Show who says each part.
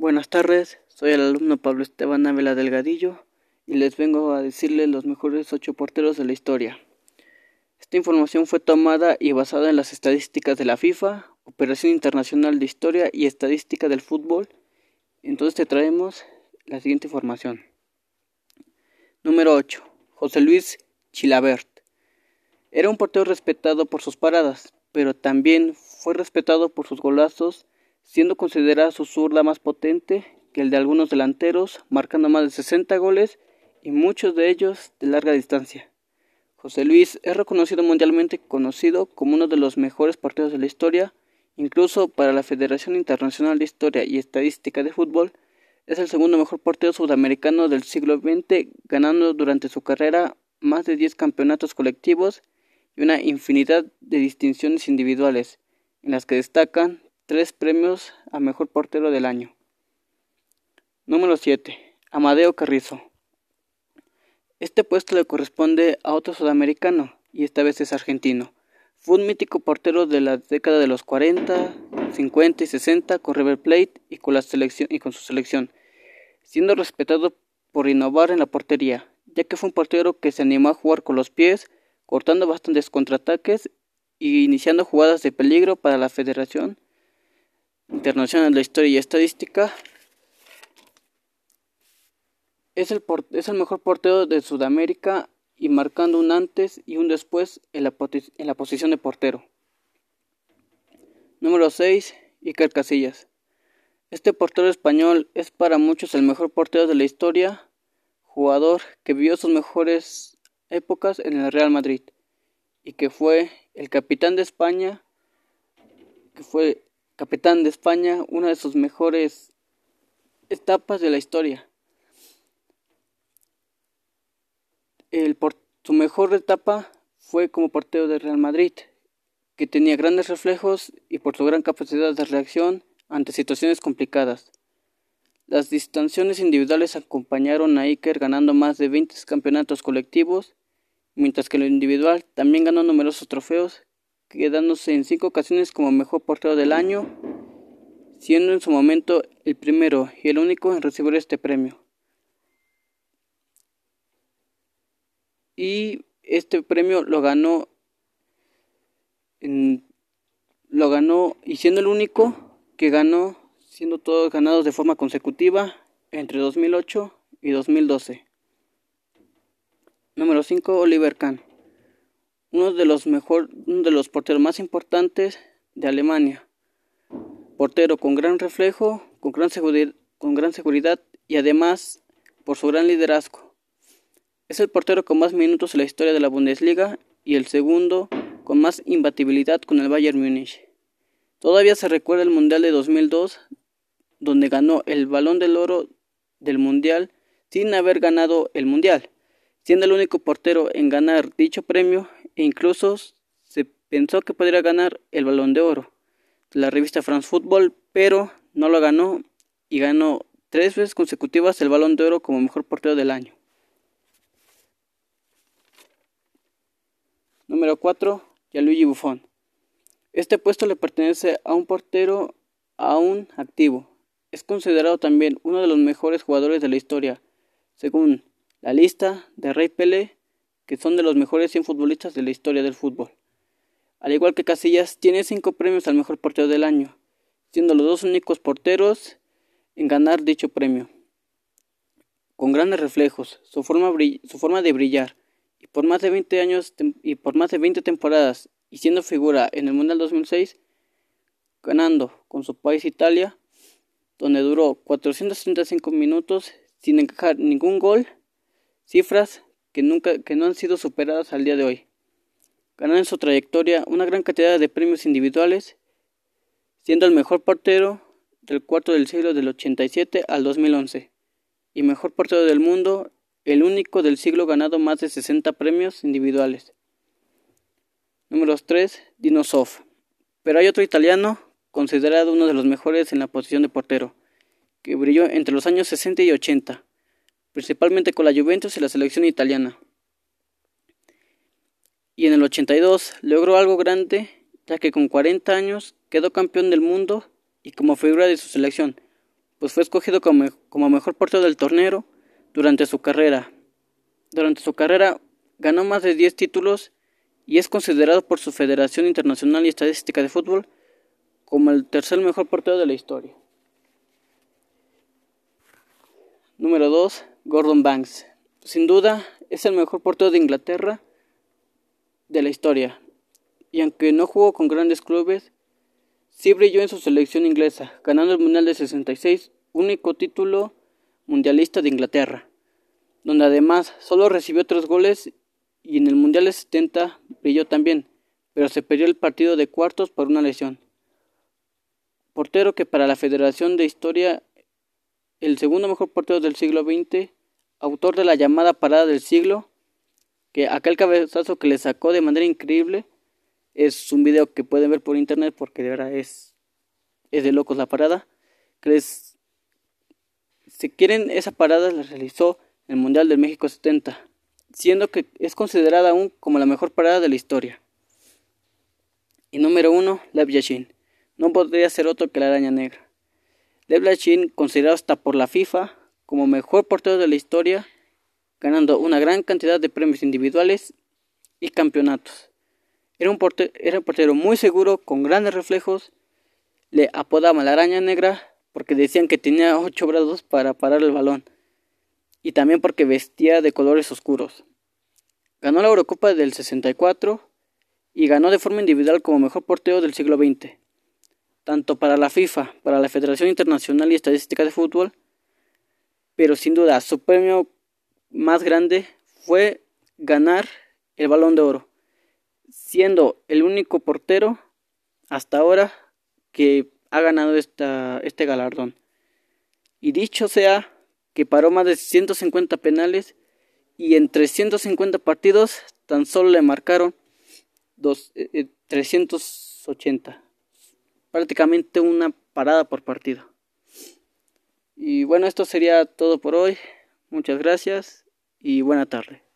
Speaker 1: Buenas tardes, soy el alumno Pablo Esteban Ávila Delgadillo y les vengo a decirles los mejores ocho porteros de la historia. Esta información fue tomada y basada en las estadísticas de la FIFA, Operación Internacional de Historia y Estadística del Fútbol. Entonces te traemos la siguiente información. Número 8. José Luis Chilabert. Era un portero respetado por sus paradas, pero también fue respetado por sus golazos siendo considerada su zurda más potente que el de algunos delanteros, marcando más de 60 goles y muchos de ellos de larga distancia. José Luis es reconocido mundialmente conocido como uno de los mejores porteros de la historia, incluso para la Federación Internacional de Historia y Estadística de Fútbol, es el segundo mejor portero sudamericano del siglo XX, ganando durante su carrera más de 10 campeonatos colectivos y una infinidad de distinciones individuales, en las que destacan tres premios a mejor portero del año. Número 7. Amadeo Carrizo. Este puesto le corresponde a otro sudamericano, y esta vez es argentino. Fue un mítico portero de la década de los 40, 50 y 60 con River Plate y con, su selección, siendo respetado por innovar en la portería, ya que fue un portero que se animó a jugar con los pies, cortando bastantes contraataques y iniciando jugadas de peligro para la federación Internacional de Historia y Estadística. Es el, es el mejor portero de Sudamérica y marcando un antes y un después en la, en la posición de portero. Número 6. Iker Casillas. Este portero español es para muchos el mejor portero de la historia, jugador que vivió sus mejores épocas en el Real Madrid y que fue el capitán de España, que fue capitán de España, una de sus mejores etapas de la historia. El su mejor etapa fue como portero de Real Madrid, que tenía grandes reflejos y por su gran capacidad de reacción ante situaciones complicadas. Las distanciones individuales acompañaron a Iker ganando más de 20 campeonatos colectivos, mientras que lo individual también ganó numerosos trofeos quedándose en cinco ocasiones como mejor portero del año, siendo en su momento el primero y el único en recibir este premio. Y este premio lo ganó lo ganó y siendo el único que ganó siendo todos ganados de forma consecutiva entre 2008 y 2012. Número 5 Oliver Kahn uno de los mejor, uno de los porteros más importantes de Alemania. Portero con gran reflejo, con gran, seguridad, con gran seguridad y además por su gran liderazgo. Es el portero con más minutos en la historia de la Bundesliga y el segundo con más imbatibilidad con el Bayern Múnich. Todavía se recuerda el Mundial de 2002, donde ganó el Balón del Oro del Mundial sin haber ganado el Mundial, siendo el único portero en ganar dicho premio e incluso se pensó que podría ganar el balón de oro de la revista France Football, pero no lo ganó y ganó tres veces consecutivas el balón de oro como mejor portero del año. Número 4. Gianluigi Buffon. Este puesto le pertenece a un portero aún activo. Es considerado también uno de los mejores jugadores de la historia, según la lista de Rey Pelé que son de los mejores 100 futbolistas de la historia del fútbol. Al igual que Casillas, tiene 5 premios al mejor portero del año, siendo los dos únicos porteros en ganar dicho premio. Con grandes reflejos, su forma, su forma de brillar, y por más de 20 años y por más de 20 temporadas, y siendo figura en el Mundial 2006, ganando con su país Italia, donde duró 435 minutos sin encajar ningún gol, cifras que, nunca, que no han sido superadas al día de hoy. Ganó en su trayectoria una gran cantidad de premios individuales, siendo el mejor portero del cuarto del siglo del 87 al 2011 y mejor portero del mundo, el único del siglo ganado más de 60 premios individuales. Número 3. Dinosov. Pero hay otro italiano considerado uno de los mejores en la posición de portero, que brilló entre los años 60 y 80 principalmente con la Juventus y la selección italiana. Y en el 82 logró algo grande, ya que con 40 años quedó campeón del mundo y como figura de su selección, pues fue escogido como, como mejor portero del torneo durante su carrera. Durante su carrera ganó más de 10 títulos y es considerado por su Federación Internacional y Estadística de Fútbol como el tercer mejor portero de la historia. Número 2. Gordon Banks. Sin duda es el mejor portero de Inglaterra de la historia. Y aunque no jugó con grandes clubes, sí brilló en su selección inglesa, ganando el Mundial de 66, único título mundialista de Inglaterra, donde además solo recibió tres goles y en el Mundial de 70 brilló también, pero se perdió el partido de cuartos por una lesión. Portero que para la Federación de Historia el segundo mejor portero del siglo XX, autor de la llamada parada del siglo, que aquel cabezazo que le sacó de manera increíble es un video que pueden ver por internet porque de verdad es, es de locos la parada. Que si quieren, esa parada la realizó el Mundial del México 70, siendo que es considerada aún como la mejor parada de la historia. Y número uno, Lev Yashin. No podría ser otro que la araña negra. Lev Yashin, considerado hasta por la FIFA como mejor portero de la historia, ganando una gran cantidad de premios individuales y campeonatos. Era un, portero, muy seguro, con grandes reflejos. Le apodaban la araña negra porque decían que tenía ocho brazos para parar el balón. Y también porque vestía de colores oscuros. Ganó la Eurocopa del 64 y ganó de forma individual como mejor portero del siglo XX. Tanto para la FIFA, para la Federación Internacional y Estadística de Fútbol. Pero sin duda su premio más grande fue ganar el balón de oro siendo el único portero hasta ahora que ha ganado esta, este galardón. Y dicho sea que paró más de 150 penales y en 350 partidos tan solo le marcaron dos, 380. Eh, eh, Prácticamente una parada por partido. Y bueno, esto sería todo por hoy. Muchas gracias y buena tarde.